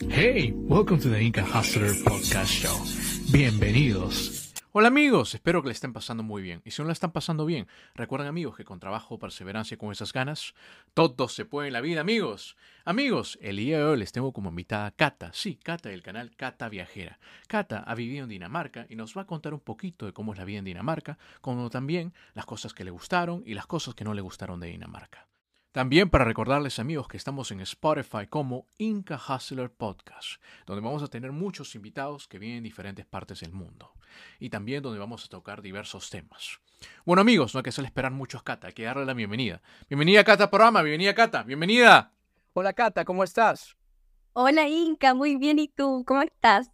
Hey, welcome to the Inca Hustler Podcast Show. Bienvenidos. Hola amigos, espero que le estén pasando muy bien. Y si no la están pasando bien, recuerden amigos que con trabajo, perseverancia y con esas ganas, todo se puede en la vida, amigos. Amigos, el día de hoy les tengo como invitada a Cata, sí, Cata del canal Cata Viajera. Cata ha vivido en Dinamarca y nos va a contar un poquito de cómo es la vida en Dinamarca, como también las cosas que le gustaron y las cosas que no le gustaron de Dinamarca. También para recordarles amigos que estamos en Spotify como Inca Hustler Podcast, donde vamos a tener muchos invitados que vienen de diferentes partes del mundo y también donde vamos a tocar diversos temas. Bueno amigos, no hay que hacer esperar mucho a Cata, hay que darle la bienvenida. Bienvenida Cata programa, bienvenida Cata, bienvenida. Hola Cata, ¿cómo estás? Hola Inca, muy bien, ¿y tú? ¿Cómo estás?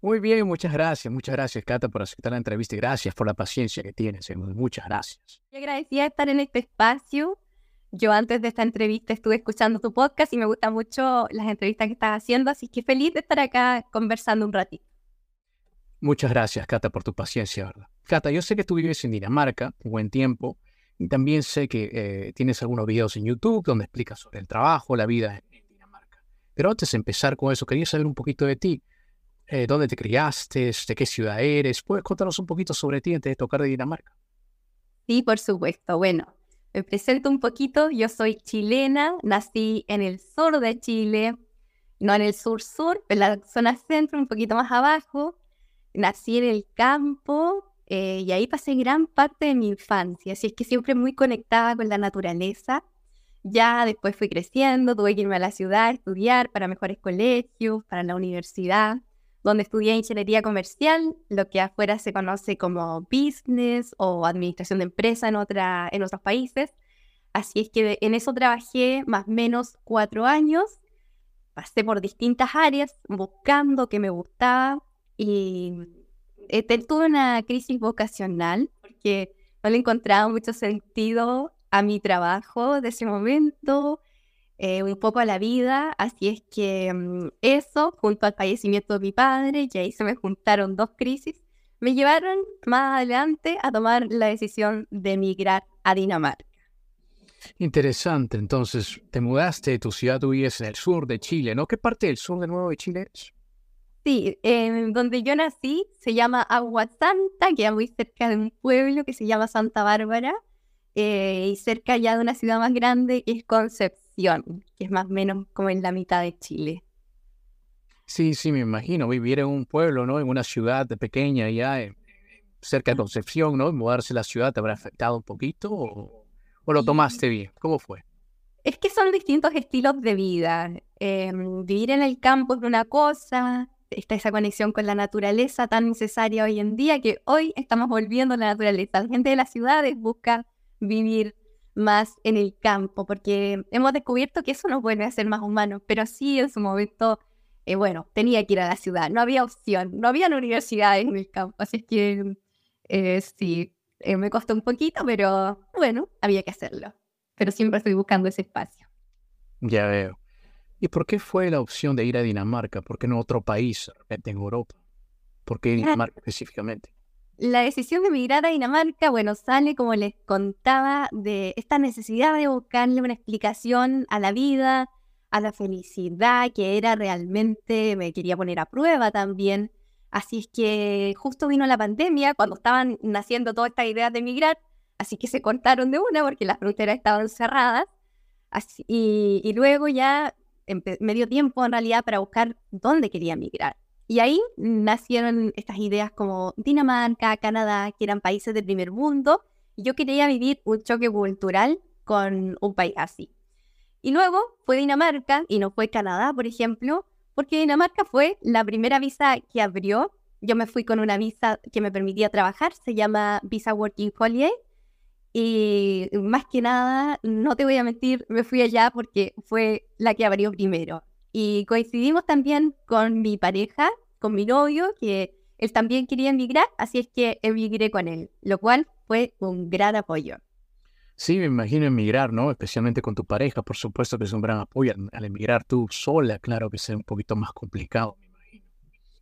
Muy bien, muchas gracias, muchas gracias Cata por aceptar la entrevista y gracias por la paciencia que tienes, muchas gracias. Yo agradecida de estar en este espacio yo antes de esta entrevista estuve escuchando tu podcast y me gustan mucho las entrevistas que estás haciendo, así que feliz de estar acá conversando un ratito. Muchas gracias, Cata, por tu paciencia, ¿verdad? Cata, yo sé que tú vives en Dinamarca un buen tiempo y también sé que eh, tienes algunos videos en YouTube donde explicas sobre el trabajo, la vida en, Dinamarca. Pero antes de empezar con eso, quería saber un poquito de ti. Eh, ¿Dónde te criaste? ¿De qué ciudad eres? ¿Puedes contarnos un poquito sobre ti antes de tocar de Dinamarca? Sí, por supuesto. Bueno, me presento un poquito, yo soy chilena, nací en el sur de Chile, no en el sur-sur, en la zona centro, un poquito más abajo. Nací en el campo eh, y ahí pasé gran parte de mi infancia, así es que siempre muy conectada con la naturaleza. Ya después fui creciendo, tuve que irme a la ciudad a estudiar para mejores colegios, para la universidad donde estudié ingeniería comercial, lo que afuera se conoce como business o administración de empresa en, otra, en otros países. Así es que en eso trabajé más o menos cuatro años. Pasé por distintas áreas buscando qué me gustaba y eh, tuve una crisis vocacional porque no le encontraba mucho sentido a mi trabajo de ese momento eh, un poco a la vida, así es que mm, eso, junto al fallecimiento de mi padre, y ahí se me juntaron dos crisis, me llevaron más adelante a tomar la decisión de emigrar a Dinamarca. Interesante, entonces te mudaste tu ciudad, tú vives en el sur de Chile, ¿no? ¿Qué parte del sur de nuevo de Chile es? Sí, donde yo nací se llama Agua Santa, queda muy cerca de un pueblo que se llama Santa Bárbara, eh, y cerca ya de una ciudad más grande que es Concepción que es más o menos como en la mitad de Chile. Sí, sí, me imagino, vivir en un pueblo, ¿no? En una ciudad pequeña ya, eh, cerca de Concepción, ¿no? Mudarse a la ciudad te habrá afectado un poquito o, lo tomaste bien? ¿Cómo fue? Es que son distintos estilos de vida. Em, vivir en el campo es una cosa, está esa conexión con la naturaleza tan necesaria hoy en día que hoy estamos volviendo a la naturaleza. La gente de las ciudades busca vivir más en el campo, porque hemos descubierto que eso nos vuelve a ser más humanos, pero sí en su momento, eh, bueno, tenía que ir a la ciudad, no había opción, no había universidades en el campo, así es que eh, sí, eh, me costó un poquito, pero bueno, había que hacerlo, pero siempre estoy buscando ese espacio. Ya veo. ¿Y por qué fue la opción de ir a Dinamarca? ¿Por qué no otro país, de repente en Europa? ¿Por qué Dinamarca específicamente? La decisión de emigrar a Dinamarca, bueno, sale, como les contaba, de esta necesidad de buscarle una explicación a la vida, a la felicidad, que era realmente, me quería poner a prueba también. Así es que justo vino la pandemia, cuando estaban naciendo todas estas ideas de emigrar, así que se cortaron de una porque las fronteras estaban cerradas. Así, y, y, luego ya me dio tiempo en realidad para buscar dónde quería emigrar. Y ahí nacieron estas ideas como Dinamarca, Canadá, que eran países del primer mundo. Yo quería vivir un choque cultural con un país así. Y luego fue Dinamarca y no fue Canadá, por ejemplo, porque Dinamarca fue la primera visa que abrió. Yo me fui con una visa que me permitía trabajar, se llama Visa Working Holiday. Y más que nada, no te voy a mentir, me fui allá porque fue la que abrió primero. Y coincidimos también con mi pareja, con mi novio, que él también quería emigrar, así es que emigré con él, lo cual fue un gran apoyo. Sí, me imagino emigrar, ¿no? Especialmente con tu pareja, por supuesto que es un gran apoyo. Al emigrar tú sola, claro que es un poquito más complicado, me imagino.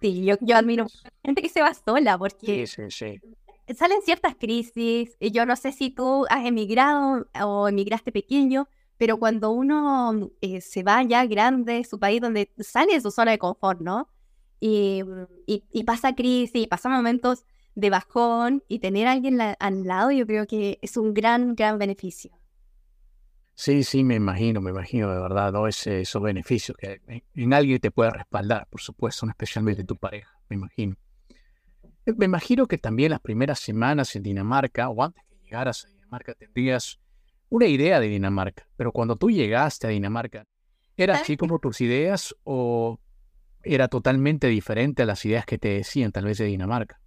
Sí, yo, yo admiro a gente que se va sola porque sí, sí, sí. salen ciertas crisis. Y yo no sé si tú has emigrado o emigraste pequeño, pero cuando uno eh, se va ya grande, su país donde sale de su zona de confort, ¿no? Y, y, pasa crisis, pasa momentos de bajón y tener a alguien al lado, yo creo que es un gran, gran beneficio. Sí, sí, me imagino, me imagino de verdad, ¿no? Ese, esos beneficios que en, alguien te puede respaldar, por supuesto, especialmente tu pareja, me imagino. Eh, me imagino que también las primeras semanas en Dinamarca, o antes que llegaras a Dinamarca, tendrías una idea de Dinamarca, pero cuando tú llegaste a Dinamarca, ¿era así como tus ideas o era totalmente diferente a las ideas que te decían tal vez de Dinamarca?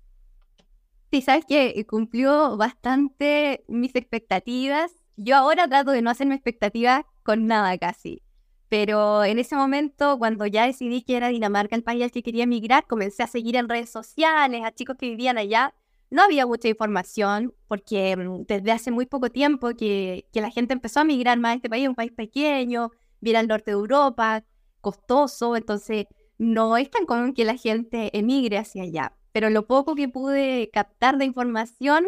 Sí, sabes que cumplió bastante mis expectativas yo ahora trato de no hacerme expectativas con nada casi. Pero en ese momento, cuando ya decidí que era Dinamarca el país al que quería emigrar, comencé a seguir en redes sociales a chicos que vivían allá. No había mucha información porque mm, desde hace muy poco tiempo que, que la gente empezó a migrar más a este país, un país pequeño, viene al norte de Europa, costoso, entonces no es tan común que la gente emigre hacia allá. Pero lo poco que pude captar de información,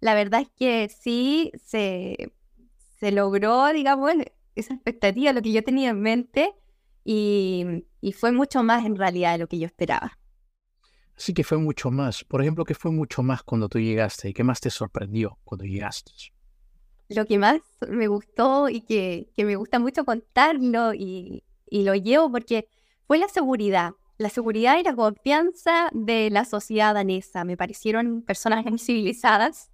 la verdad es que sí se, se logró, digamos, esa expectativa, lo que yo tenía en mente, y, fue mucho más en realidad de lo que yo esperaba. Así que fue mucho más. Por ejemplo, ¿qué fue mucho más cuando tú llegaste y qué más te sorprendió cuando llegaste? Lo que más me gustó y que, que me gusta mucho contarlo y, y lo llevo porque fue la seguridad. La seguridad y la confianza de la sociedad danesa. Me parecieron personas muy civilizadas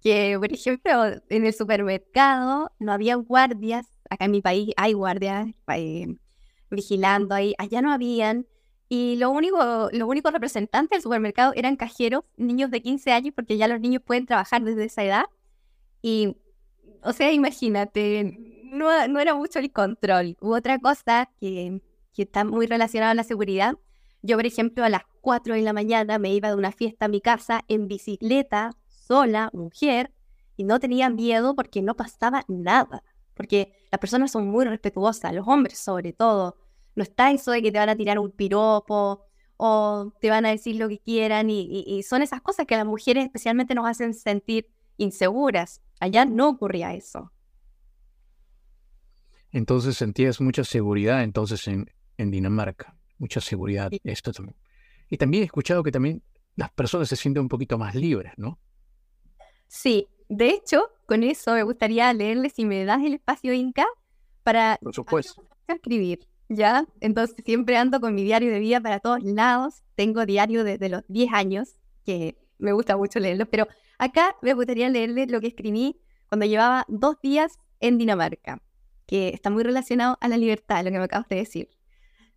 que, por ejemplo, en el supermercado no había guardias, acá en mi país hay guardias eh, vigilando ahí, allá no habían, y lo único, los únicos representantes del supermercado eran cajeros, niños de 15 años, porque ya los niños pueden trabajar desde esa edad, y, o sea, imagínate, no, no era mucho el control. Hubo otra cosa que, que está muy relacionada a la seguridad, yo, por ejemplo, a las 4 de la mañana me iba de una fiesta a mi casa en bicicleta sola, mujer, y no tenía miedo porque no pasaba nada. Porque las personas son muy respetuosas, los hombres sobre todo. No está eso de que te van a tirar un piropo o te van a decir lo que quieran y, son esas cosas que a las mujeres especialmente nos hacen sentir inseguras. Allá no ocurría eso. Entonces sentías mucha seguridad entonces en, en Dinamarca, mucha seguridad. Esto también. Y también he escuchado que también las personas se sienten un poquito más libres, ¿no? Sí, de hecho, con eso me gustaría leerle si me das el espacio Inca para escribir, ¿ya? Entonces siempre ando con mi diario de vida para todos lados. Tengo diario desde los 10 años, que me gusta mucho leerlo, pero acá me gustaría leerle lo que escribí cuando llevaba dos días en Dinamarca, que está muy relacionado a la libertad, lo que me acabas de decir.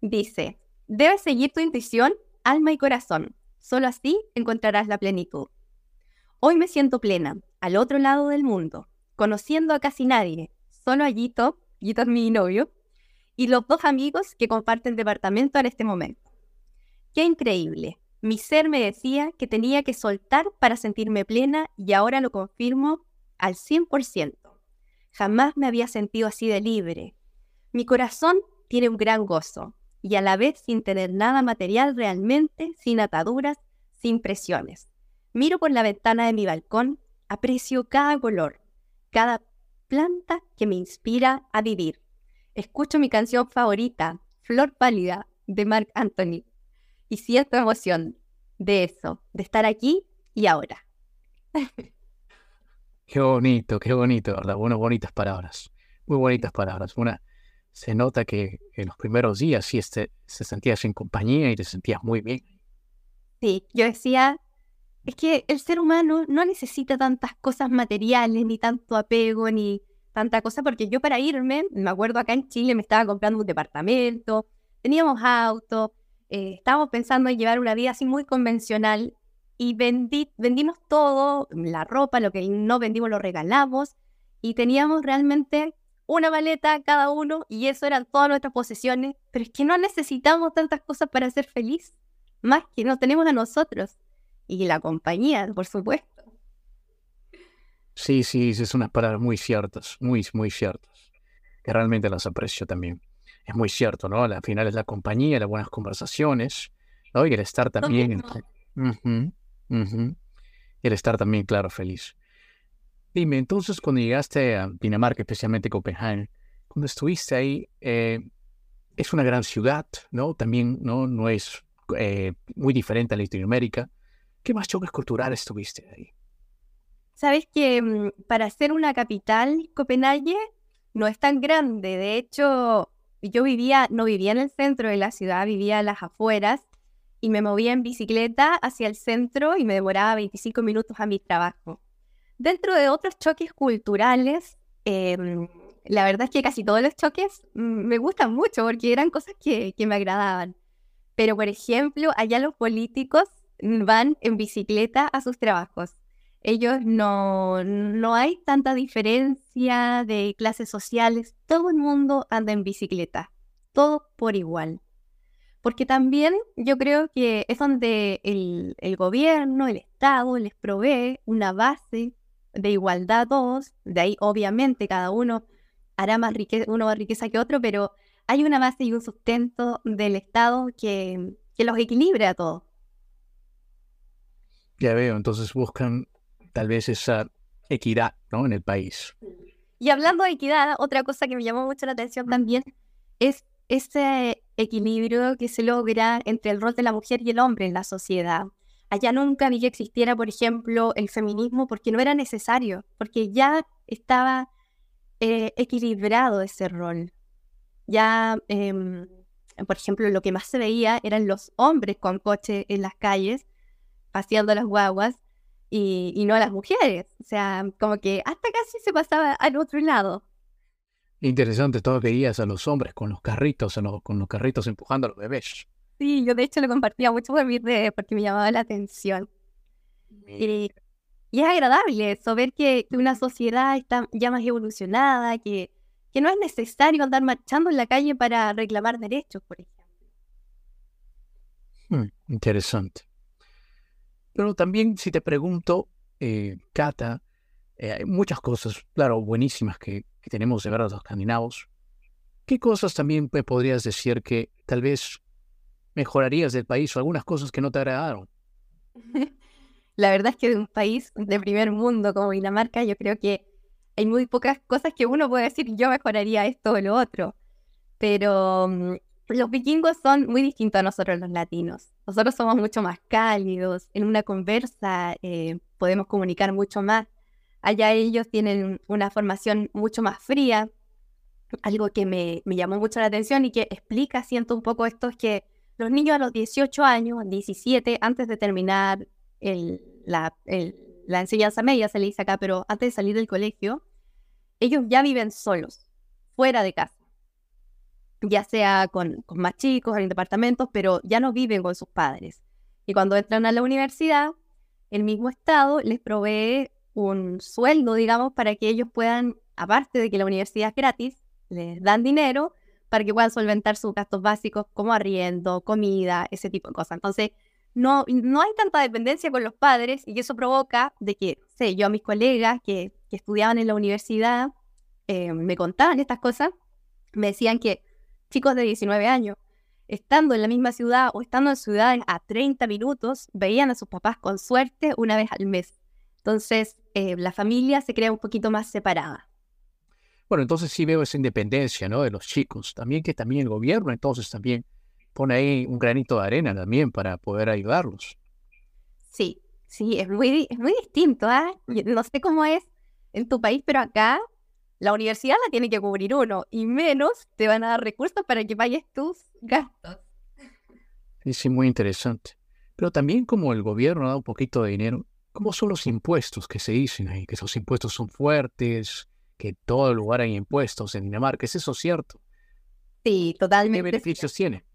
Dice, debes seguir tu intuición, alma y corazón. Solo así encontrarás la plenitud. Hoy me siento plena, al otro lado del mundo, conociendo a casi nadie, solo a Gito, Gito es mi novio, y los dos amigos que comparten departamento en este momento. ¡Qué increíble! Mi ser me decía que tenía que soltar para sentirme plena y ahora lo confirmo al 100%. Jamás me había sentido así de libre. Mi corazón tiene un gran gozo y a la vez sin tener nada material realmente, sin ataduras, sin presiones. Miro por la ventana de mi balcón, aprecio cada color, cada planta que me inspira a vivir. Escucho mi canción favorita, Flor Pálida, de Mark Anthony, y siento emoción de eso, de estar aquí y ahora. Qué bonito, qué bonito, ¿verdad? Bueno, bonitas palabras, muy bonitas palabras. Una, se nota que en los primeros días sí este, se sentías en compañía y te sentías muy bien. Sí, yo decía, es que el ser humano no necesita tantas cosas materiales, ni tanto apego, ni tanta cosa, porque yo para irme, me acuerdo acá en Chile me estaba comprando un departamento, teníamos auto, eh, estábamos pensando en llevar una vida así muy convencional y vendí, vendimos todo, la ropa, lo que no vendimos lo regalamos y teníamos realmente una maleta cada uno y eso eran todas nuestras posesiones, pero es que no necesitamos tantas cosas para ser feliz, más que nos tenemos a nosotros y la compañía, por supuesto. Sí, sí, es unas palabras muy ciertas, muy, muy ciertas, que realmente las aprecio también. Es muy cierto, ¿no? Al final es la compañía, las buenas conversaciones, ¿no? Y el estar también... el estar también, claro, feliz. Dime, entonces cuando llegaste a Dinamarca, especialmente Copenhague, cuando estuviste ahí, eh, es una gran ciudad, ¿no? También no, no es eh, muy diferente a Latinoamérica. ¿Qué más choques culturales tuviste ahí? Sabes que mm, para ser una capital, Copenhague no es tan grande. De hecho, yo vivía, no vivía en el centro de la ciudad, vivía en las afueras y me movía en bicicleta hacia el centro y me demoraba 25 minutos a mi trabajo. Dentro de otros choques culturales, em, la verdad es que casi todos los choques mm, me gustan mucho porque eran cosas que, que me agradaban. Pero, por ejemplo, allá los políticos van en bicicleta a sus trabajos. Ellos no, no hay tanta diferencia de clases sociales. Todo el mundo anda en bicicleta. Todo por igual. Porque también yo creo que es donde el, el gobierno, el Estado les provee una base de igualdad todos. De ahí, obviamente, cada uno hará más riqueza, uno más riqueza que otro, pero hay una base y un sustento del Estado que, que los equilibre a todos. Ya veo, entonces buscan tal vez esa equidad ¿no? en el país. Y hablando de equidad, otra cosa que me llamó mucho la atención también es ese equilibrio que se logra entre el rol de la mujer y el hombre en la sociedad. Allá nunca vi que existiera, por ejemplo, el feminismo porque no era necesario, porque ya estaba eh, equilibrado ese rol. Ya, em, por ejemplo, lo que más se veía eran los hombres con coche en las calles, paseando las guaguas, y, y no las mujeres. O sea, como que hasta casi se pasaba al otro lado. Interesante, todo veías a los hombres con los carritos, con los carritos empujando a los bebés. Sí, yo de hecho lo compartía mucho por mis redes porque me llamaba la atención. Y, y es agradable eso, ver que, que, una sociedad está ya más evolucionada, que, que no es necesario andar marchando en la calle para reclamar derechos, por ejemplo. Hmm, interesante. Pero también si te pregunto, eh, Cata, eh, hay muchas cosas, claro, buenísimas que, que tenemos de ver a los escandinavos. ¿Qué cosas también me podrías decir que tal vez mejorarías del país o algunas cosas que no te agradaron? La verdad es que de un país de primer mundo como Dinamarca, yo creo que hay muy pocas cosas que uno puede decir, yo mejoraría esto o lo otro. Pero um, los vikingos son muy distintos a nosotros los latinos. Nosotros somos mucho más cálidos, en una conversa eh, podemos comunicar mucho más. Allá ellos tienen una formación mucho más fría. Algo que me, me llamó mucho la atención y que explica, siento un poco esto, es que los niños a los 18 años, 17, antes de terminar la, enseñanza media, se le dice acá, pero antes de salir del colegio, ellos ya viven solos, fuera de casa. Ya sea con, con más chicos, en departamentos, pero ya no viven con sus padres. Y cuando entran a la universidad, el mismo Estado les provee un sueldo, digamos, para que ellos puedan, aparte de que la universidad es gratis, les dan dinero para que puedan solventar sus gastos básicos como arriendo, comida, ese tipo de cosas. Entonces, no, no hay tanta dependencia con los padres y eso provoca de que, sé, yo a mis colegas que, que estudiaban en la universidad eh, me contaban estas cosas, me decían que chicos de 19 años, estando en la misma ciudad o estando en ciudades a 30 minutos, veían a sus papás con suerte una vez al mes. Entonces, eh, la familia se crea un poquito más separada. Bueno, entonces sí veo esa independencia, ¿no? De los chicos. También que también el gobierno entonces también pone ahí un granito de arena también para poder ayudarlos. Sí, sí, es muy, es muy distinto, ¿ah? ¿eh? No sé cómo es en tu país, pero acá la universidad la tiene que cubrir uno y menos te van a dar recursos para que pagues tus gastos. Sí, sí, muy interesante. Pero también como el gobierno da un poquito de dinero, ¿cómo son los impuestos que se dicen ahí? Que esos impuestos son fuertes, que en todo lugar hay impuestos en Dinamarca. ¿Es eso cierto? Sí, totalmente. ¿Qué beneficios tiene?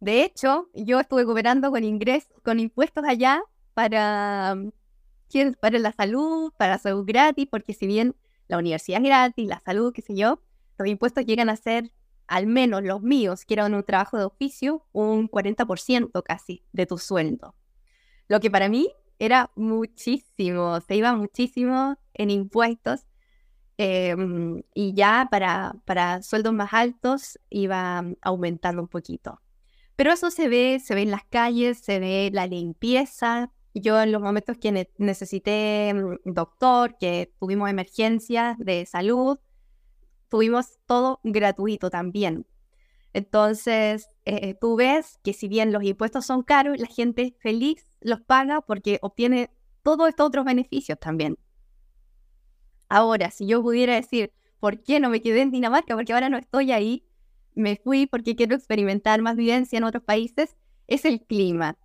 De hecho, yo estuve cooperando con ingresos, con impuestos allá para, mm, para la salud, para la salud gratis, porque si bien la universidad es gratis, la salud, qué sé yo, los impuestos llegan a ser, al menos los míos, que eran un trabajo de oficio, un 40% casi de tu sueldo. Lo que para mí era muchísimo, se iba muchísimo en impuestos. Eh, y ya para, para sueldos más altos iba aumentando un poquito. Pero eso se ve, se ve en las calles, se ve la limpieza. Yo en los momentos que ne necesité mm, doctor, que tuvimos emergencias de salud, tuvimos todo gratuito también. Entonces, eh, tú ves que si bien los impuestos son caros, la gente feliz los paga porque obtiene todos estos otros beneficios también. Ahora, si yo pudiera decir, ¿por qué no me quedé en Dinamarca? Porque ahora no estoy ahí, me fui porque quiero experimentar más vivencia en otros países, es el clima.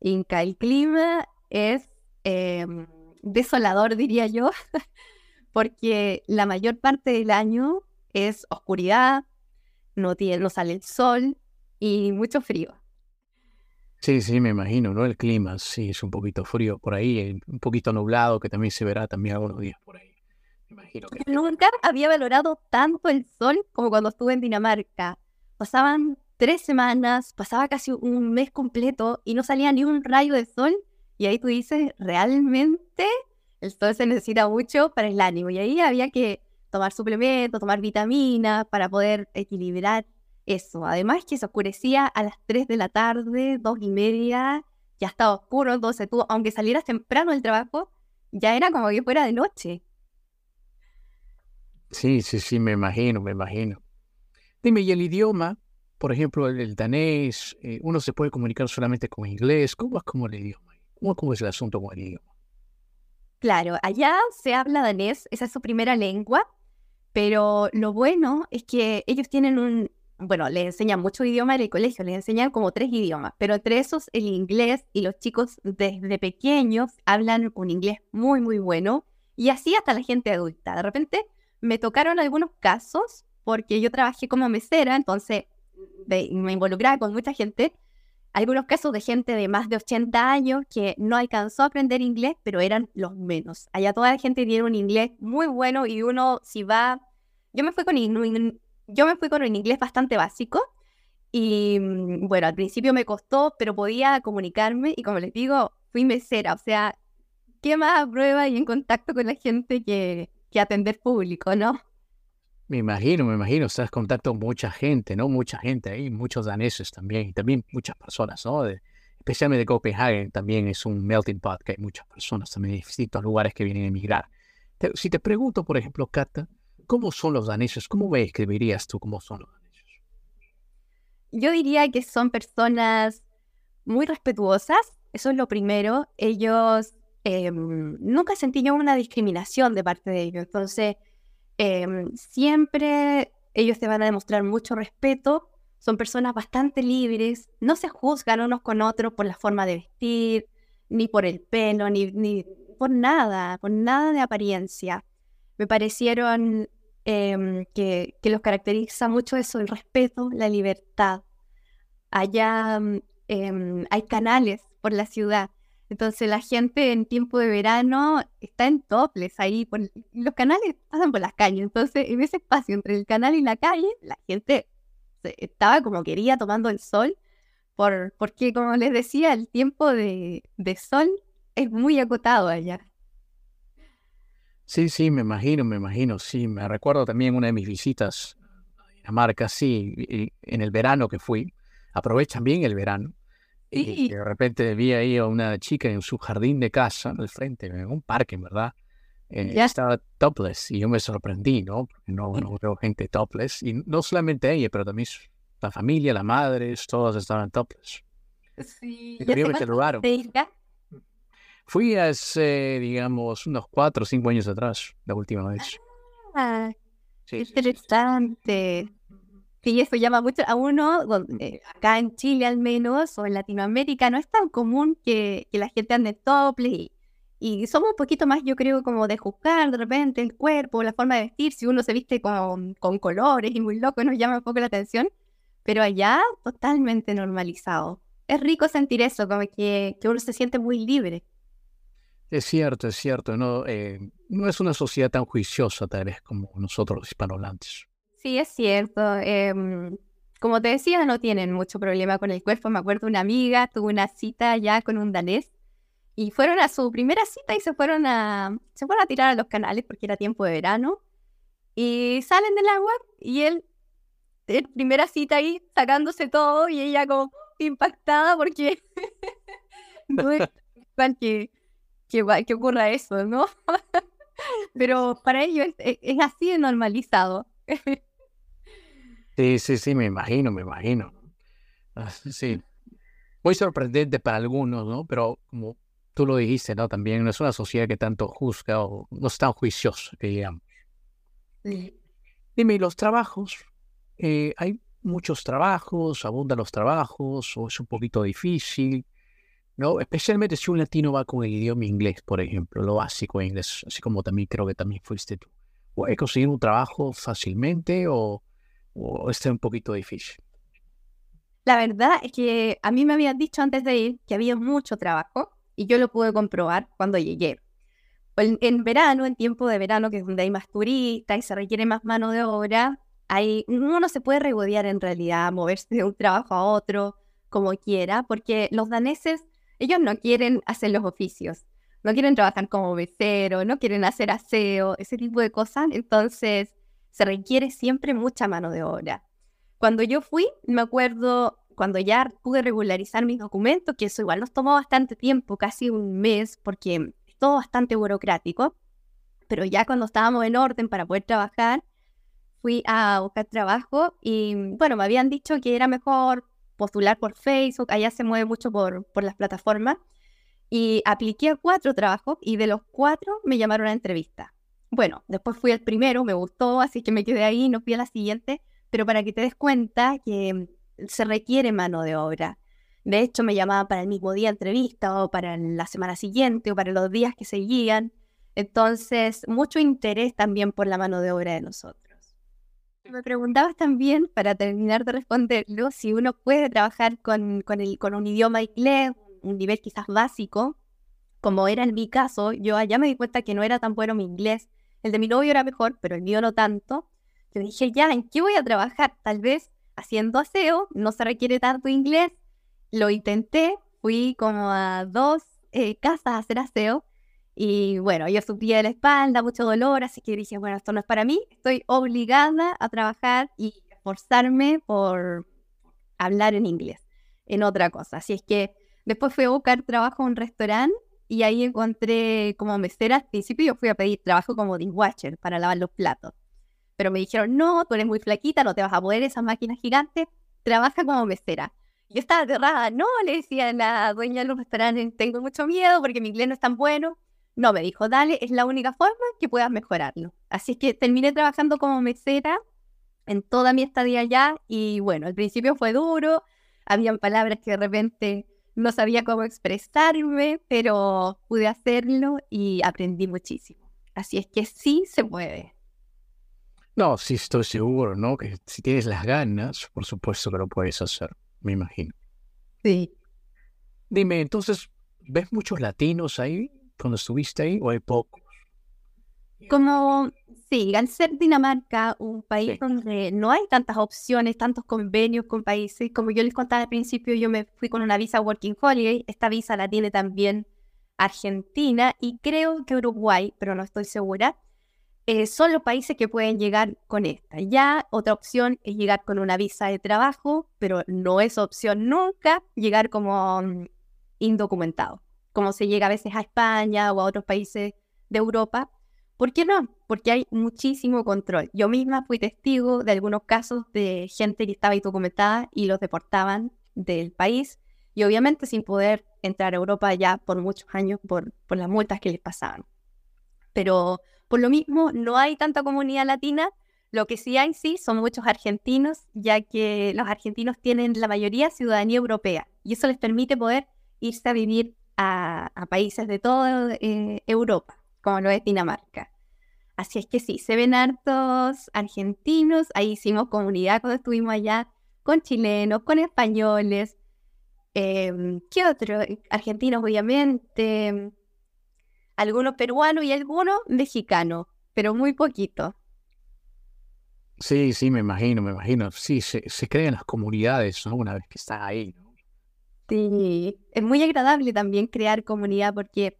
Inca, el clima es em, desolador, diría yo, porque la mayor parte del año es oscuridad, no, no sale el sol y mucho frío. Sí, sí, me imagino, ¿no? El clima, sí, es un poquito frío por ahí, un poquito nublado, que también se verá también algunos días por ahí. Imagino que... Nunca había valorado tanto el sol como cuando estuve en Dinamarca. Pasaban tres semanas, pasaba casi un mes completo y no salía ni un rayo de sol. Y ahí tú dices, realmente el sol se necesita mucho para el ánimo. Y ahí había que tomar suplementos, tomar vitaminas para poder equilibrar eso. Además que se oscurecía a las 3 de la tarde, dos y media, ya estaba oscuro, entonces tú, aunque salieras temprano del trabajo, ya era como que fuera de noche. Sí, sí, sí, me imagino, me imagino. Dime, ¿y el idioma? Por ejemplo, el, danés, eh, ¿uno se puede comunicar solamente con inglés? ¿Cómo es como el idioma? ¿Cómo, ¿Cómo, es el asunto con el idioma? Claro, allá se habla danés, esa es su primera lengua, pero lo bueno es que ellos tienen un, bueno, les enseñan mucho idioma en el colegio, les enseñan como tres idiomas, pero entre esos el inglés y los chicos desde pequeños hablan un inglés muy, muy bueno y así hasta la gente adulta. De repente me tocaron algunos casos porque yo trabajé como mesera, entonces me involucraba con mucha gente. Algunos casos de gente de más de 80 años que no alcanzó a aprender inglés, pero eran los menos. Allá toda la gente tiene un inglés muy bueno y uno si va... Yo me fui con, un inglés bastante básico y mm, bueno, al principio me costó, pero podía comunicarme y como les digo, fui mesera, o sea, ¿qué más prueba y en contacto con la gente que, que atender público, no? Me imagino, me imagino, estás en contacto con mucha gente, ¿no? Mucha gente ahí, muchos daneses también, y también muchas personas, ¿no? especialmente de Copenhague también es un melting pot, que hay muchas personas también de distintos lugares que vienen a emigrar. si te pregunto, por ejemplo, Cata, ¿cómo son los daneses? ¿Cómo me escribirías tú cómo son los daneses? Yo diría que son personas muy respetuosas, eso es lo primero. Ellos, em, nunca sentí yo una discriminación de parte de ellos, entonces Em, siempre ellos te van a demostrar mucho respeto, son personas bastante libres, no se juzgan unos con otros por la forma de vestir, ni por el pelo, ni, ni por nada, por nada de apariencia. Me parecieron em, que, que, los caracteriza mucho eso, el respeto, la libertad. Allá hay canales por la ciudad entonces la gente en tiempo de verano está en toples ahí, por, los canales pasan por las calles, entonces en ese espacio entre el canal y la calle, la gente estaba como quería tomando el sol, por, porque como les decía, el tiempo de, sol es muy acotado allá. Sí, sí, me imagino, me imagino, sí, me recuerdo también una de mis visitas a Dinamarca, sí, en el verano que fui, aprovechan bien el verano y, de repente vi ahí a una chica en su jardín de casa, al frente, en un parque, ¿verdad? Eh, ya. Estaba topless y yo me sorprendí, ¿no? Porque no, no, veo gente topless. Y no solamente ella, pero también la familia, las madres, todas estaban topless. Sí, y ¿Ya me raro. Fui hace, digamos, unos cuatro o cinco años atrás, la última vez. Ah, sí, interesante. Sí, eso llama mucho a uno, donde, acá en Chile al menos, o en Latinoamérica, no es tan común que, la gente ande tople y, somos un poquito más, yo creo, como de juzgar de repente el cuerpo, la forma de vestir, si uno se viste con, con colores y muy loco, nos llama un poco la atención, pero allá totalmente normalizado. Es rico sentir eso, como que, que uno se siente muy libre. Es cierto, es cierto, no, eh, no es una sociedad tan juiciosa tal vez como nosotros los hispanohablantes. Sí, es cierto. Em, como te decía, no tienen mucho problema con el cuerpo. Me acuerdo una amiga tuvo una cita ya con un danés y fueron a su primera cita y se fueron a, se fueron a tirar a los canales porque era tiempo de verano. Y salen del agua y él, primera cita ahí, sacándose todo y ella como impactada porque no es que, que, que ocurra eso, ¿no? Pero para ellos es, es así de normalizado. Sí, sí, sí, me imagino, me imagino. Ah, sí, muy sorprendente para algunos, ¿no? Pero como tú lo dijiste, ¿no? También no es una sociedad que tanto juzga o no es tan juiciosa, que digamos. Sí. Dime, ¿y los trabajos? Eh, ¿Hay muchos trabajos? ¿Abundan los trabajos? ¿O es un poquito difícil? ¿No? Especialmente si un latino va con el idioma inglés, por ejemplo, lo básico en inglés, así como también creo que también fuiste tú. ¿Puede conseguir un trabajo fácilmente o, o está un poquito difícil? La verdad es que a mí me habían dicho antes de ir que había mucho trabajo y yo lo pude comprobar cuando llegué. En, en verano, en tiempo de verano, que es donde hay más turistas y se requiere más mano de obra, hay, uno no se puede regodear en realidad, moverse de un trabajo a otro como quiera, porque los daneses, ellos no quieren hacer los oficios, no quieren trabajar como becero, no quieren hacer aseo, ese tipo de cosas, entonces se requiere siempre mucha mano de obra. Cuando yo fui, me acuerdo, cuando ya pude regularizar mis documentos, que eso igual nos tomó bastante tiempo, casi un mes, porque es todo bastante burocrático, pero ya cuando estábamos en orden para poder trabajar, fui a buscar trabajo y bueno, me habían dicho que era mejor postular por Facebook, allá se mueve mucho por, por las plataformas, y apliqué a cuatro trabajos y de los cuatro me llamaron a entrevista. Bueno, después fui al primero, me gustó, así que me quedé ahí, no fui a la siguiente, pero para que te des cuenta que se requiere mano de obra. De hecho, me llamaban para el mismo día entrevista o para la semana siguiente o para los días que seguían. Entonces, mucho interés también por la mano de obra de nosotros. Me preguntabas también, para terminar de responderlo, si uno puede trabajar con, con, el, con un idioma inglés, un nivel quizás básico, como era en mi caso, yo allá me di cuenta que no era tan bueno mi inglés. El de mi novio era mejor, pero el mío no tanto. Yo dije, ya, ¿en qué voy a trabajar? Tal vez haciendo aseo, no se requiere tanto inglés. Lo intenté, fui como a dos eh, casas a hacer aseo y bueno, yo sufría de la espalda, mucho dolor, así que dije, bueno, esto no es para mí, estoy obligada a trabajar y esforzarme por hablar en inglés, en otra cosa. Así es que después fui a buscar trabajo en un restaurante y ahí encontré como mesera. Al principio yo fui a pedir trabajo como dishwasher para lavar los platos pero me dijeron, no, tú eres muy flaquita, no te vas a poder esas máquinas gigantes, trabaja como mesera. Yo estaba aterrada, no, le decía a la dueña de los restaurantes, tengo mucho miedo porque mi inglés no es tan bueno. No, me dijo, dale, es la única forma que puedas mejorarlo. Así que terminé trabajando como mesera en toda mi estadía allá y bueno, al principio fue duro, habían palabras que de repente no sabía cómo expresarme, pero pude hacerlo y aprendí muchísimo. Así es que sí se puede. No, sí estoy seguro, ¿no? Que si tienes las ganas, por supuesto que lo puedes hacer, me imagino. Sí. Dime, entonces, ¿ves muchos latinos ahí cuando estuviste ahí o hay pocos? Como, sí, al ser Dinamarca un país Sí. donde no hay tantas opciones, tantos convenios con países, como yo les contaba al principio, yo me fui con una visa Working Holiday, esta visa la tiene también Argentina y creo que Uruguay, pero no estoy segura. eh, son los países que pueden llegar con esta. Ya otra opción es llegar con una visa de trabajo, pero no es opción nunca llegar como mm, indocumentado, como se llega a veces a España o a otros países de Europa. ¿Por qué no? Porque hay muchísimo control. Yo misma fui testigo de algunos casos de gente que estaba indocumentada y los deportaban del país y obviamente sin poder entrar a Europa ya por muchos años por, las multas que les pasaban. Pero por lo mismo, no hay tanta comunidad latina. Lo que sí hay, sí, son muchos argentinos, ya que los argentinos tienen la mayoría ciudadanía europea y eso les permite poder irse a vivir a, a países de toda eh, Europa, como lo es Dinamarca. Así es que sí, se ven hartos argentinos. Ahí hicimos comunidad cuando estuvimos allá, con chilenos, con españoles. em, ¿Qué otro? Argentinos, obviamente algunos peruanos y algunos mexicanos, pero muy poquito. Sí, sí, me imagino, me imagino. Sí, se, se crean las comunidades, ¿no? Una vez que estás ahí, ¿no? Sí, es muy agradable también crear comunidad porque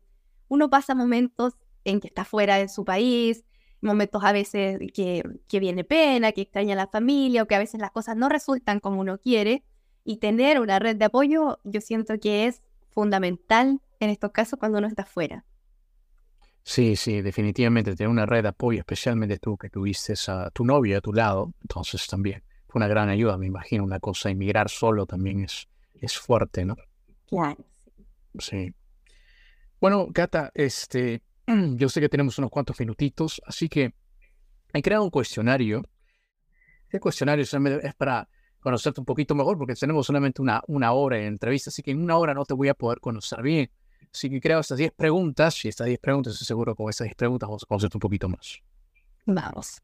uno pasa momentos en que está fuera de su país, momentos a veces que, que viene pena, que extraña a la familia o que a veces las cosas no resultan como uno quiere. Y tener una red de apoyo yo siento que es fundamental en estos casos cuando uno está fuera. Sí, sí, definitivamente tener una red de apoyo, especialmente tú que tuviste a tu novia a tu lado, entonces también fue una gran ayuda, me imagino, una cosa, emigrar solo también es, es fuerte, ¿no? Claro. Sí. Bueno, Cata, este, yo sé que tenemos unos cuantos minutitos, así que he creado un cuestionario. Este cuestionario es para conocerte un poquito mejor, porque tenemos solamente una, una hora de entrevista, así que en una hora no te voy a poder conocer bien. Así que creo estas 10 preguntas, y estas 10 preguntas, estoy seguro con esas 10 preguntas vamos a conocerte un poquito más. Vamos.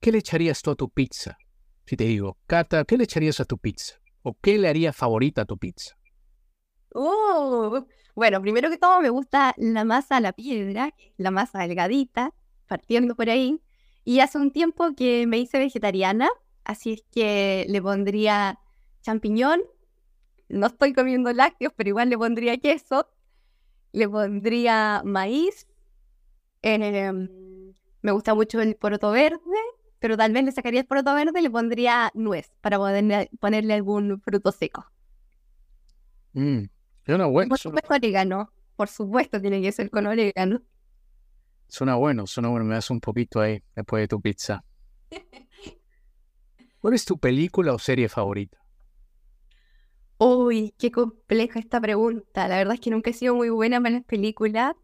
¿Qué le echarías tú a tu pizza? Si te digo, Cata, ¿qué le echarías a tu pizza? ¿O qué le haría favorita a tu pizza? Uh, bueno, primero que todo me gusta la masa a la piedra, la masa delgadita, partiendo por ahí. Y hace un tiempo que me hice vegetariana, así es que le pondría champiñón, no estoy comiendo lácteos, pero igual le pondría queso, le pondría maíz, em, me gusta mucho el poroto verde, pero tal vez le sacaría el poroto verde y le pondría nuez para poderle, ponerle algún fruto seco. Mm, suena bueno. Por supuesto, orégano. Por supuesto, tiene que ser con orégano. Suena bueno, suena bueno. Me das un poquito ahí después de tu pizza. ¿Cuál es tu película o serie favorita? Uy, qué compleja esta pregunta. La verdad es que nunca he sido muy buena en las películas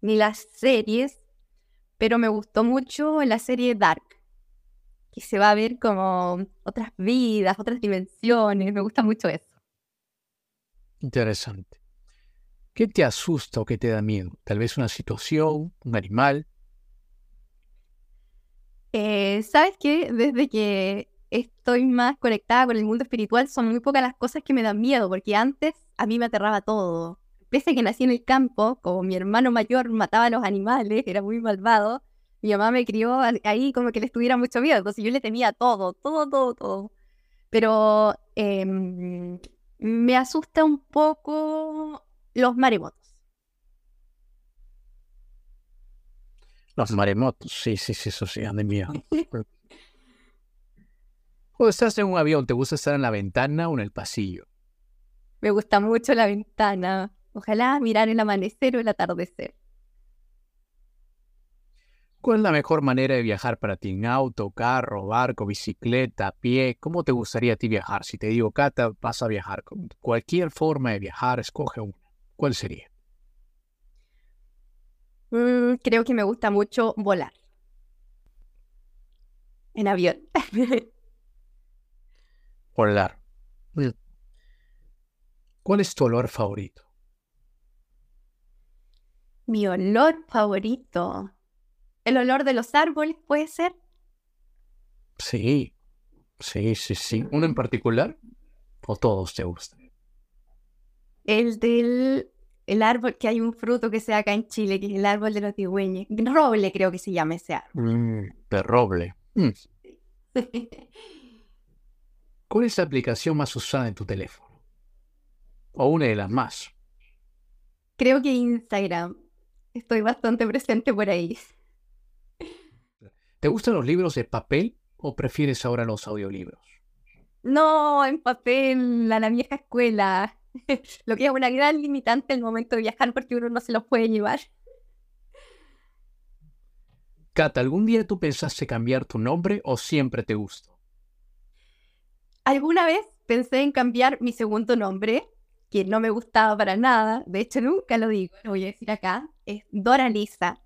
ni las series, pero me gustó mucho la serie Dark, que se va a ver como otras vidas, otras dimensiones. Me gusta mucho eso. Interesante. ¿Qué te asusta o qué te da miedo? Tal vez una situación, un animal. Eh, ¿Sabes qué? Desde que estoy más conectada con el mundo espiritual, son muy pocas las cosas que me dan miedo, porque antes a mí me aterraba todo. Pese a que nací en el campo, como mi hermano mayor mataba a los animales, era muy malvado, mi mamá me crió ahí como que le estuviera mucho miedo, entonces yo le temía todo, todo, todo, todo. Pero em, me asusta un poco los maremotos. Los maremotos, sí, sí, sí, eso sí, de miedo. Cuando estás en un avión, ¿te gusta estar en la ventana o en el pasillo? Me gusta mucho la ventana. Ojalá mirar el amanecer o el atardecer. ¿Cuál es la mejor manera de viajar para ti? ¿En auto, carro, barco, bicicleta, pie? ¿Cómo te gustaría a ti viajar? Si te digo, Cata, vas a viajar. Cualquier forma de viajar, escoge una. ¿Cuál sería? Mm, creo que me gusta mucho volar. En avión. Volar. ¿Cuál es tu olor favorito? Mi olor favorito. ¿El olor de los árboles puede ser? Sí, sí, sí, sí. ¿Uno en particular? ¿O todos te gustan? El del el árbol, que hay un fruto que se da acá en Chile, que es el árbol de los tigüeños. Roble creo que se llama ese árbol. Mm, de roble. Mm. ¿Cuál es la aplicación más usada en tu teléfono? O una de las más. Creo que Instagram. Estoy bastante presente por ahí. ¿Te gustan los libros de papel o prefieres ahora los audiolibros? No, en papel, a la vieja escuela. Lo que es una gran limitante el momento de viajar porque uno no se los puede llevar. Cata, ¿algún día tú pensaste cambiar tu nombre o siempre te gustó? Alguna vez pensé en cambiar mi segundo nombre, que no me gustaba para nada, de hecho nunca lo digo, lo voy a decir acá, es Dora Lisa.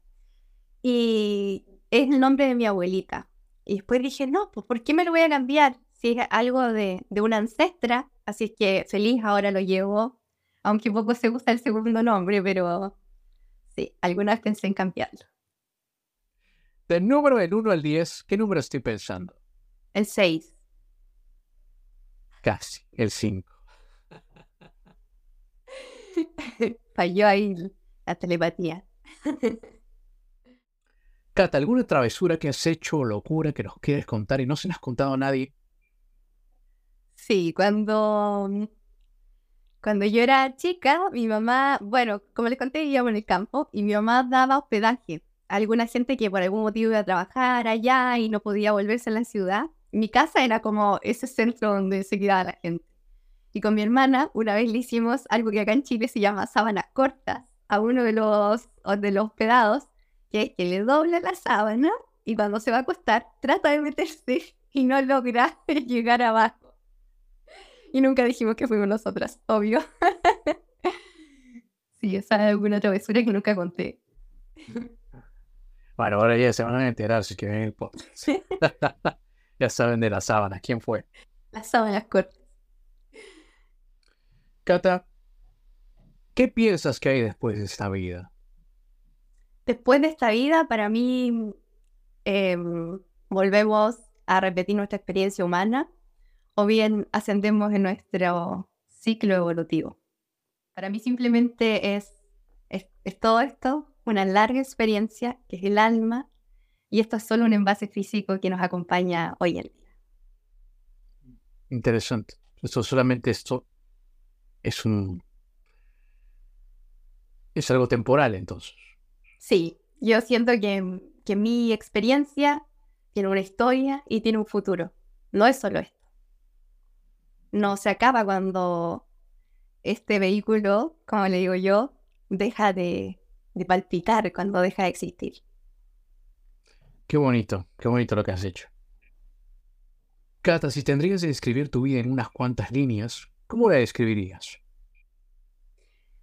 Y es el nombre de mi abuelita. Y después dije, no, pues ¿por qué me lo voy a cambiar? Si es algo de, de una ancestra, así es que feliz ahora lo llevo, aunque poco se gusta el segundo nombre, pero sí, alguna vez pensé en cambiarlo. Del número del 1 al 10, ¿qué número estoy pensando? El 6. Casi, el 5. Falló ahí la telepatía. Cata, ¿alguna travesura que has hecho o locura que nos quieres contar y no se la has contado a nadie? Sí, cuando, cuando yo era chica, mi mamá, bueno, como les conté, vivíamos en el campo y mi mamá daba hospedaje a alguna gente que por algún motivo iba a trabajar allá y no podía volverse a la ciudad mi casa era como ese centro donde se quedaba la gente. Y con mi hermana, una vez le hicimos algo que acá en Chile se llama sábanas cortas. a uno de los, de los hospedados que es que le dobla la sábana y cuando se va a acostar trata de meterse y no logra llegar abajo. Y nunca dijimos que fuimos nosotras, obvio. sí, esa es alguna travesura que nunca conté. Bueno, ahora ya se van a enterar si quieren el podcast. ya saben de las sábanas. ¿Quién fue? Las sábanas cortas. Cata, ¿qué piensas que hay después de esta vida? Después de esta vida, para mí, em, volvemos a repetir nuestra experiencia humana o bien ascendemos en nuestro ciclo evolutivo. Para mí simplemente es, es todo esto, una larga experiencia que es el alma y esto es solo un envase físico que nos acompaña hoy en día. Interesante. Esto solamente esto es un es algo temporal entonces. Sí, yo siento que, que mi experiencia tiene una historia y tiene un futuro. No es solo esto. No se acaba cuando este vehículo, como le digo yo, deja de, de palpitar, cuando deja de existir. Qué bonito, qué bonito lo que has hecho. Cata, si tendrías que describir tu vida en unas cuantas líneas, ¿cómo la describirías?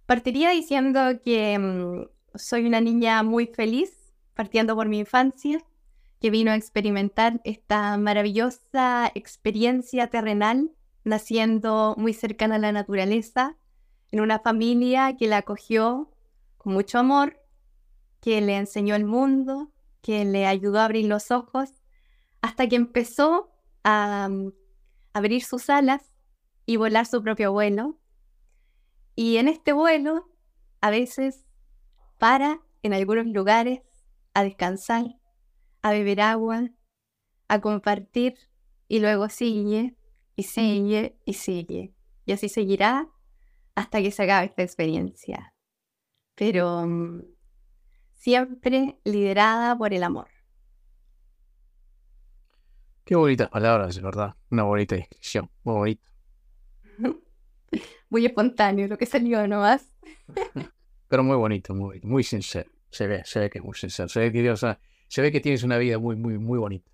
Partiría diciendo que mm, soy una niña muy feliz, partiendo por mi infancia, que vino a experimentar esta maravillosa experiencia terrenal, naciendo muy cercana a la naturaleza, en una familia que la acogió con mucho amor, que le enseñó el mundo, que le ayudó a abrir los ojos, hasta que empezó a mm, abrir sus alas y volar su propio vuelo. Y en este vuelo, a veces para en algunos lugares a descansar, a beber agua, a compartir y luego sigue y sigue y sigue. Y así seguirá hasta que se acabe esta experiencia. Pero mm, siempre liderada por el amor. Qué bonitas palabras, de verdad. Una bonita descripción, muy bonito. Muy espontáneo lo que salió nomás. Pero muy bonito, muy, muy sincero. Se ve, se ve que es muy sincero. Se ve que, se ve que tienes una vida muy, muy, muy bonita.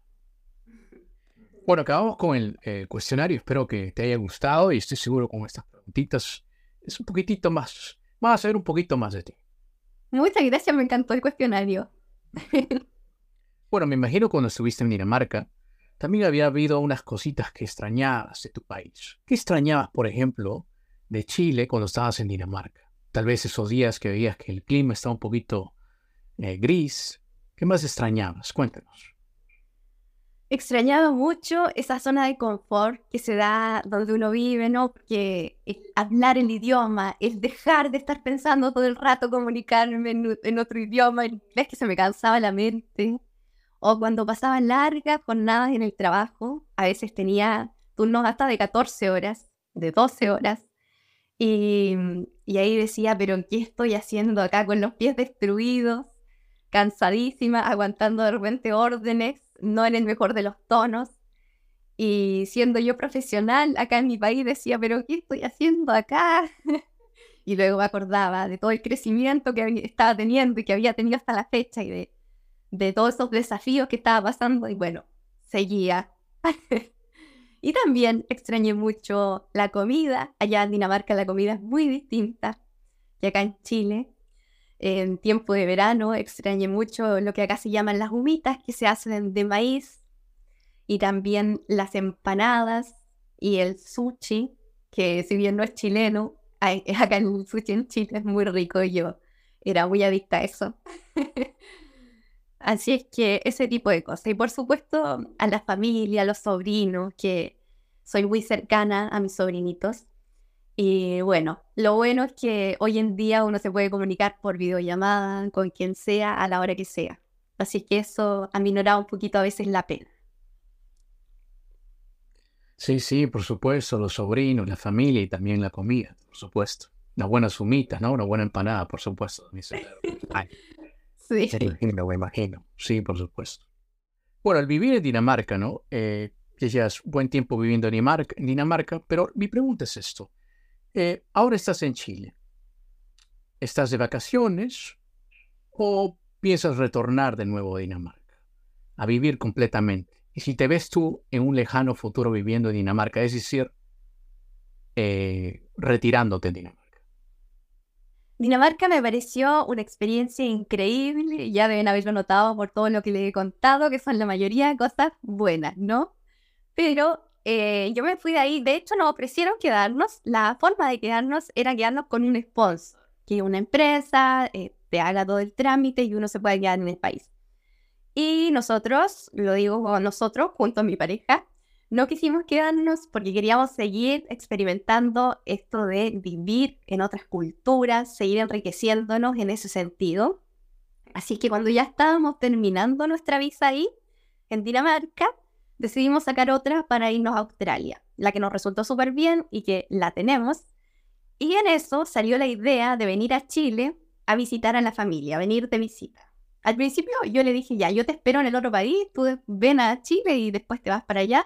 Bueno, acabamos con el cuestionario. Espero que te haya gustado y estoy seguro con estas preguntitas es un poquitito más. Vamos a saber un poquito más de ti. Muchas gracias, me encantó el cuestionario. bueno, me imagino cuando estuviste en Dinamarca, también había habido unas cositas que extrañabas de tu país. ¿Qué extrañabas, por ejemplo, de Chile cuando estabas en Dinamarca? Tal vez esos días que veías que el clima estaba un poquito eh, gris. ¿Qué más extrañabas? Cuéntanos extrañado mucho esa zona de confort que se da donde uno vive, ¿no? Porque hablar el idioma, el dejar de estar pensando todo el rato comunicarme en, otro idioma, ves que se me cansaba la mente. O cuando pasaba largas jornadas en el trabajo, a veces tenía turnos hasta de 14 horas, de 12 horas. Y, y ahí decía, pero ¿qué estoy haciendo acá con los pies destruidos? Cansadísima, aguantando de repente órdenes no en el mejor de los tonos. Y siendo yo profesional acá en mi país decía, pero ¿qué estoy haciendo acá? y luego me acordaba de todo el crecimiento que estaba teniendo y que había tenido hasta la fecha y de, de todos esos desafíos que estaba pasando y bueno, seguía. y también extrañé mucho la comida. Allá en Dinamarca la comida es muy distinta que acá en Chile en tiempo de verano extrañé mucho lo que acá se llaman las humitas, que se hacen de maíz, y también las empanadas y el sushi, que si bien no es chileno, acá el sushi en Chile es muy rico yo era muy adicta a eso. Así es que ese tipo de cosas. Y por supuesto a la familia, a los sobrinos, que soy muy cercana a mis sobrinitos. Y bueno, lo bueno es que hoy en día uno se puede comunicar por videollamada con quien sea a la hora que sea. Así que eso aminorado un poquito a veces la pena. Sí, sí, por supuesto, los sobrinos, la familia y también la comida, por supuesto. Unas buenas humitas, ¿no? Una buena empanada, por supuesto. Sí. Me imagino, Sí, por supuesto. Bueno, al vivir en Dinamarca, ¿no? Eh, que buen tiempo viviendo en Dinamarca, en pero mi pregunta es esto. Eh, ahora estás en Chile. ¿Estás de vacaciones o piensas retornar de nuevo a Dinamarca? A vivir completamente. Y si te ves tú en un lejano futuro viviendo en Dinamarca, es decir, eh, retirándote de Dinamarca. Dinamarca me pareció una experiencia increíble, ya deben haberlo notado por todo lo que les he contado, que son la mayoría cosas buenas, ¿no? Pero eh, yo me fui de ahí, de hecho nos ofrecieron quedarnos, la forma de quedarnos era quedarnos con un sponsor, que una empresa eh, te haga todo el trámite y uno se pueda quedar en el país. Y nosotros, lo digo nosotros, junto a mi pareja, no quisimos quedarnos porque queríamos seguir experimentando esto de vivir en otras culturas, seguir enriqueciéndonos en ese sentido. Así que cuando ya estábamos terminando nuestra visa ahí, en Dinamarca, decidimos sacar otra para irnos a Australia, la que nos resultó súper bien y que la tenemos. Y en eso salió la idea de venir a Chile a visitar a la familia, venir de visita. Al principio yo le dije, ya, yo te espero en el otro país, tú ven a Chile y después te vas para allá.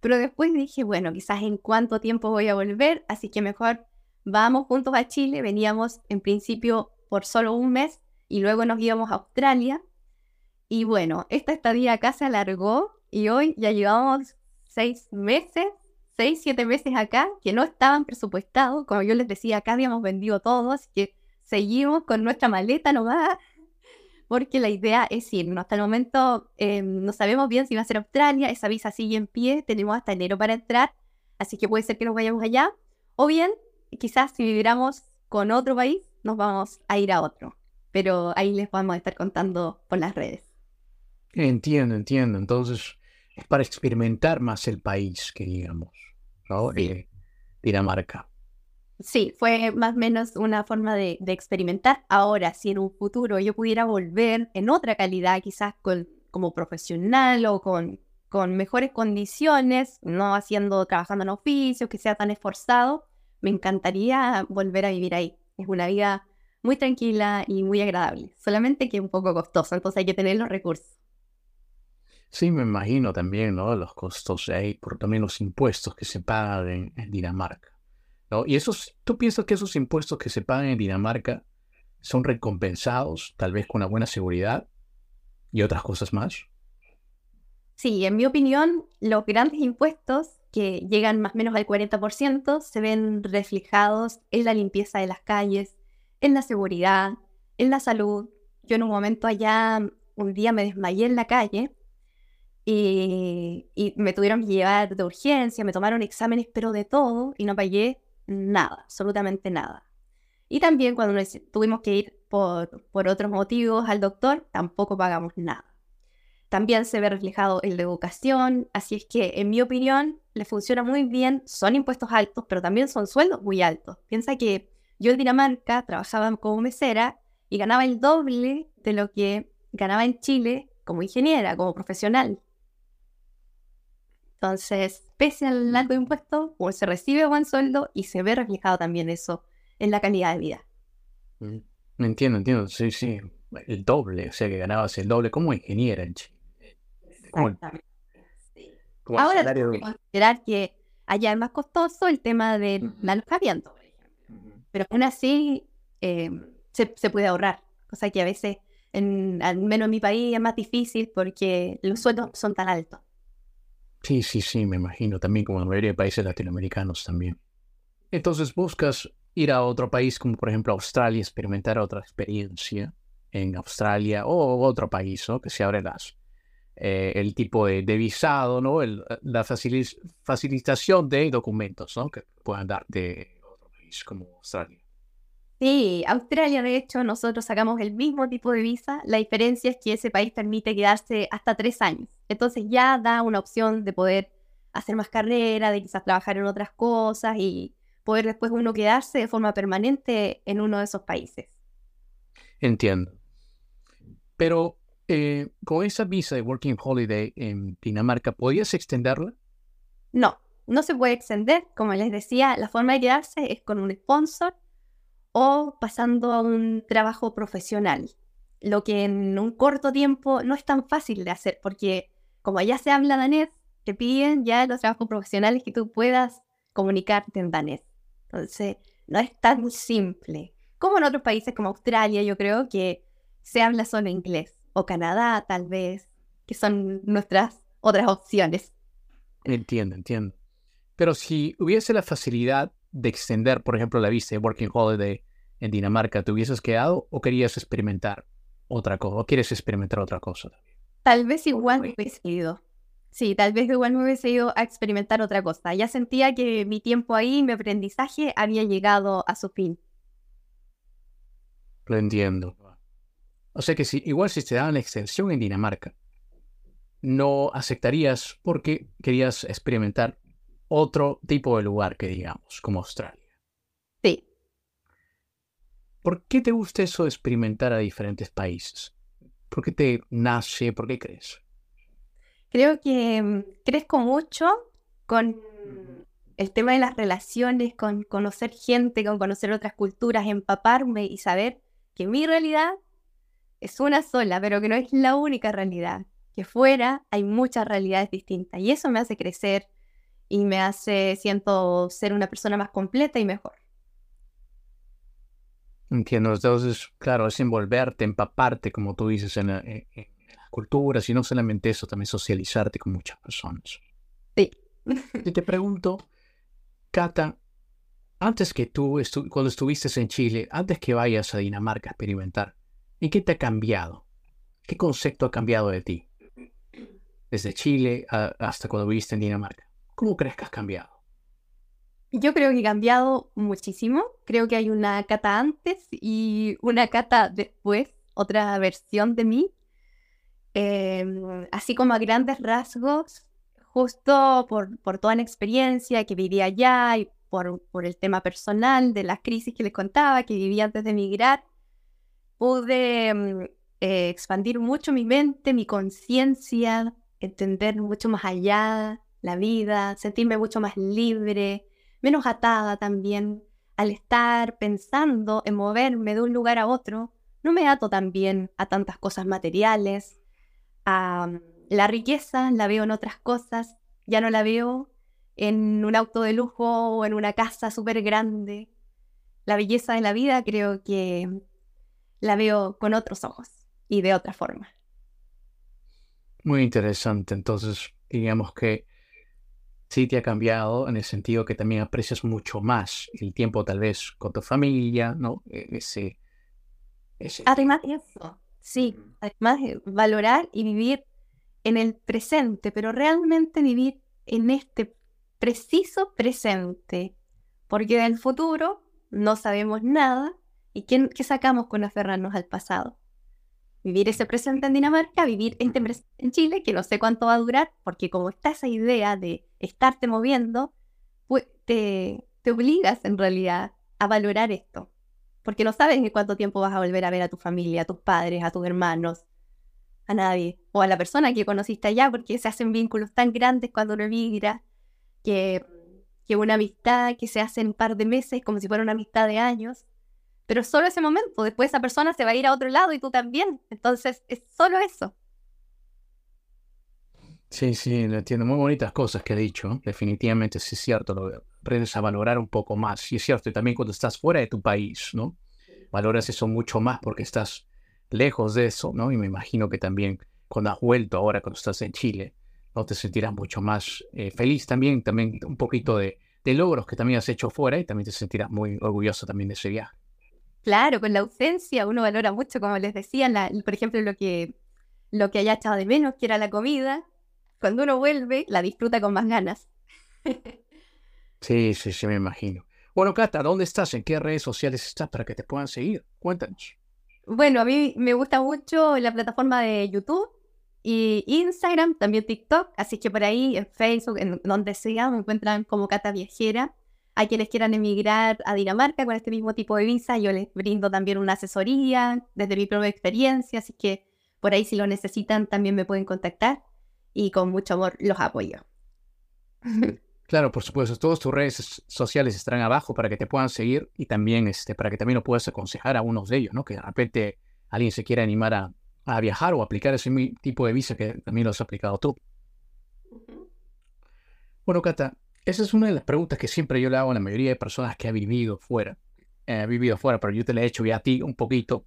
Pero después dije, bueno, quizás en cuánto tiempo voy a volver, así que mejor vamos juntos a Chile. Veníamos en principio por solo un mes y luego nos íbamos a Australia. Y bueno, esta estadía acá se alargó y hoy ya llevamos seis meses, seis, siete meses acá, que no estaban presupuestados. Como yo les decía, acá habíamos vendido todo, así que seguimos con nuestra maleta nomás porque la idea es irnos. Hasta el momento eh, no sabemos bien si va a ser Australia, esa visa sigue en pie, tenemos hasta enero para entrar, así que puede ser que nos vayamos allá, o bien quizás si viviéramos con otro país, nos vamos a ir a otro, pero ahí les vamos a estar contando por las redes. Entiendo, entiendo, entonces es para experimentar más el país que digamos, ¿no? Eh, Dinamarca. Sí, fue más o menos una forma de, experimentar. Ahora, si en un futuro yo pudiera volver en otra calidad, quizás con, como profesional o con, con mejores condiciones, no haciendo, trabajando en oficios, que sea tan esforzado, me encantaría volver a vivir ahí. Es una vida muy tranquila y muy agradable, solamente que un poco costosa, entonces hay que tener los recursos. Sí, me imagino también, ¿no? Los costos ahí, por también los impuestos que se pagan en Dinamarca. Y esos, ¿tú piensas que esos impuestos que se pagan en Dinamarca son recompensados, tal vez con una buena seguridad y otras cosas más? Sí, en mi opinión, los grandes impuestos que llegan más o menos al 40% se ven reflejados en la limpieza de las calles, en la seguridad, en la salud. Yo en un momento allá, un día me desmayé en la calle y, y me tuvieron que llevar de urgencia, me tomaron exámenes, pero de todo, y no pagué nada, absolutamente nada. Y también cuando tuvimos que ir por, por otros motivos al doctor, tampoco pagamos nada. También se ve reflejado en la educación, así es que en mi opinión le funciona muy bien, son impuestos altos, pero también son sueldos muy altos. Piensa que yo en Dinamarca trabajaba como mesera y ganaba el doble de lo que ganaba en Chile como ingeniera, como profesional. Entonces, pese al alto impuesto, pues se recibe buen sueldo y se ve reflejado también eso en la calidad de vida. Mm, entiendo, entiendo, sí, sí, el doble, o sea que ganabas el doble como ingeniera en Chile. Exactamente. Ahora que considerar que allá es más costoso el tema del alojamiento, por ejemplo. Pero aún así eh, se, se, puede ahorrar, cosa que a veces, en, al menos en mi país, es más difícil porque los sueldos son tan altos. Sí, sí, sí, me imagino, también como la mayoría de países latinoamericanos también. Entonces buscas ir a otro país como por ejemplo Australia, experimentar otra experiencia en Australia o otro país, ¿no? Que se abre las, eh, el tipo de, visado, ¿no? El, la facilitación de documentos, ¿no? Que puedan darte otro país como Australia. Sí, Australia, de hecho, nosotros sacamos el mismo tipo de visa. La diferencia es que ese país permite quedarse hasta tres años. Entonces ya da una opción de poder hacer más carrera, de quizás trabajar en otras cosas y poder después uno quedarse de forma permanente en uno de esos países. Entiendo. Pero eh, con esa visa de Working Holiday en Dinamarca, ¿podías extenderla? No, no se puede extender. Como les decía, la forma de quedarse es con un sponsor o pasando a un trabajo profesional, lo que en un corto tiempo no es tan fácil de hacer porque como ya se habla danés, te piden ya los trabajos profesionales que tú puedas comunicarte en danés. Entonces, no es tan simple. como en otros países como Australia, yo creo que se habla solo inglés, o Canadá tal vez, que son nuestras otras opciones. Entiendo, entiendo. Pero si hubiese la facilidad de extender, por ejemplo, la visa de Working Holiday en Dinamarca, ¿te hubieses quedado o querías experimentar otra cosa? ¿O quieres experimentar otra cosa? Tal vez igual me hubiese ido. Sí, tal vez igual me hubiese ido a experimentar otra cosa. Ya sentía que mi tiempo ahí, mi aprendizaje había llegado a su fin. Lo entiendo. O sea que si, igual si te daban la extensión en Dinamarca, no aceptarías porque querías experimentar otro tipo de lugar que digamos, como Australia. Sí. ¿Por qué te gusta eso de experimentar a diferentes países? ¿Por qué te nace? ¿Por qué crees? Creo que mm, crezco mucho con el tema de las relaciones, con conocer gente, con conocer otras culturas, empaparme y saber que mi realidad es una sola, pero que no es la única realidad, que fuera hay muchas realidades distintas y eso me hace crecer y me hace, siento, ser una persona más completa y mejor. Entiendo, entonces, claro, es envolverte, empaparte, como tú dices, en, la, en, las culturas y no solamente eso, también socializarte con muchas personas. Sí. y te pregunto, Cata, antes que tú, cuando estuviste en Chile, antes que vayas a Dinamarca a experimentar, ¿en qué te ha cambiado? ¿Qué concepto ha cambiado de ti? Desde Chile hasta cuando viviste en Dinamarca. ¿Cómo crees que has cambiado? Yo creo que he cambiado muchísimo. Creo que hay una cata antes y una cata después, otra versión de mí. Em, así como a grandes rasgos, justo por, por toda la experiencia que viví allá y por, por, el tema personal de las crisis que les contaba, que viví antes de emigrar, pude mm, eh, expandir mucho mi mente, mi conciencia, entender mucho más allá la vida, sentirme mucho más libre, menos atada también. Al estar pensando en moverme de un lugar a otro, no me ato también a tantas cosas materiales. A, mm, la riqueza la veo en otras cosas, ya no la veo en un auto de lujo o en una casa súper grande. La belleza de la vida creo que la veo con otros ojos y de otra forma. Muy interesante. Entonces, digamos que sí te ha cambiado en el sentido que también aprecias mucho más el tiempo tal vez con tu familia, ¿no? E-, ese, ese... Además de eso, sí, además de valorar y vivir en el presente, pero realmente vivir en este preciso presente, porque del futuro no sabemos nada y ¿qué, qué sacamos con aferrarnos al pasado? Vivir ese presente en Dinamarca, vivir este presente en Chile, que no sé cuánto va a durar, porque como está esa idea de estarte moviendo, pues te, te obligas en realidad a valorar esto, porque no sabes en cuánto tiempo vas a volver a ver a tu familia, a tus padres, a tus hermanos, a nadie, o a la persona que conociste allá, porque se hacen vínculos tan grandes cuando uno migra, que, que una amistad que se hace en un par de meses, como si fuera una amistad de años, pero solo ese momento, después esa persona se va a ir a otro lado y tú también, entonces es solo eso. Sí, sí, lo entiendo. Muy bonitas cosas que he dicho. Definitivamente sí es cierto. Lo aprendes a valorar un poco más. Y es cierto, también cuando estás fuera de tu país, ¿no? Valoras eso mucho más porque estás lejos de eso, ¿no? Y me imagino que también cuando has vuelto ahora, cuando estás en Chile, ¿no? Te sentirás mucho más eh, feliz también, también un poquito de, de logros que también has hecho fuera y también te sentirás muy orgulloso también de ese viaje. Claro, con la ausencia uno valora mucho, como les decía, por ejemplo, lo que, lo que haya echado de menos, que era la comida. Cuando uno vuelve, la disfruta con más ganas. sí, sí, sí, me imagino. Bueno, Cata, ¿dónde estás? ¿En qué redes sociales estás para que te puedan seguir? Cuéntanos. Bueno, a mí me gusta mucho la plataforma de YouTube y Instagram, también TikTok, así que por ahí en Facebook, en donde sea, me encuentran como Cata Viajera. Hay quienes quieran emigrar a Dinamarca con este mismo tipo de visa, yo les brindo también una asesoría desde mi propia experiencia, así que por ahí si lo necesitan también me pueden contactar y con mucho amor los apoyo. Claro, por supuesto. Todas tus redes sociales estarán abajo para que te puedan seguir y también este, para que también lo puedas aconsejar a unos de ellos, ¿no? Que de repente alguien se quiera animar a, a viajar o aplicar ese tipo de visa que también lo has aplicado tú. Bueno, Cata, esa es una de las preguntas que siempre yo le hago a la mayoría de personas que ha vivido fuera. eh, vivido fuera, pero yo te lo he hecho ya a ti un poquito.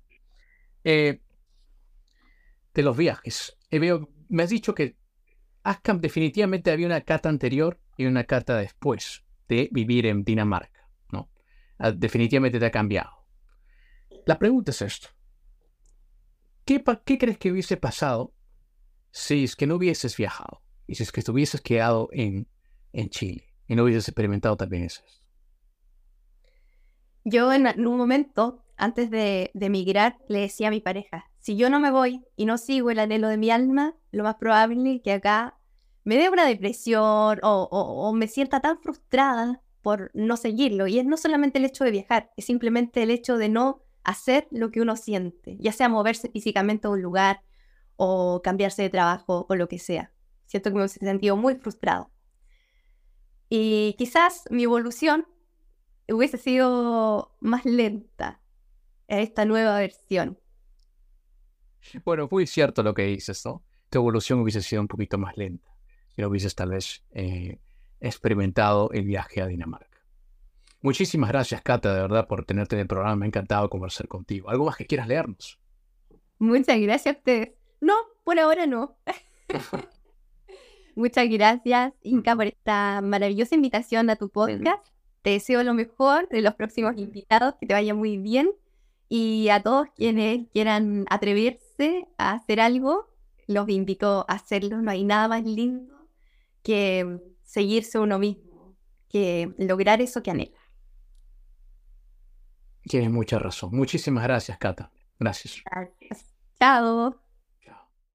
Eh, de los viajes. Eh, me has dicho que definitivamente había una carta anterior y una carta después de vivir en Dinamarca, ¿no? Ah, definitivamente te ha cambiado. La pregunta es esto. ¿Qué, ¿Qué crees que hubiese pasado si es que no hubieses viajado? Y si es que estuvieses quedado en, en Chile y no hubieses experimentado también eso. Yo en, un momento, antes de, de emigrar, le decía a mi pareja, si yo no me voy y no sigo el anhelo de mi alma, lo más probable es que acá me dé una depresión o, o, me sienta tan frustrada por no seguirlo. Y es no solamente el hecho de viajar, es simplemente el hecho de no hacer lo que uno siente, ya sea moverse físicamente a un lugar o cambiarse de trabajo o lo que sea. Siento que me he sentido muy frustrado. Y quizás mi evolución hubiese sido más lenta en esta nueva versión. Bueno, muy cierto lo que dices, ¿no? Tu evolución hubiese sido un poquito más lenta si no hubieses tal vez eh, experimentado el viaje a Dinamarca. Muchísimas gracias, Cata, de verdad, por tenerte en el programa. Me ha encantado conversar contigo. ¿Algo más que quieras leernos? Muchas gracias a ustedes. No, por ahora no. Muchas gracias, Inca, por esta maravillosa invitación a tu podcast. Te deseo lo mejor de los próximos invitados, que te vaya muy bien. Y a todos quienes quieran atreverse a hacer algo, los invito a hacerlo. No hay nada más lindo que seguirse uno mismo, que lograr eso que anhela. Tienes mucha razón. Muchísimas gracias, Cata. Gracias. Gracias. Chao.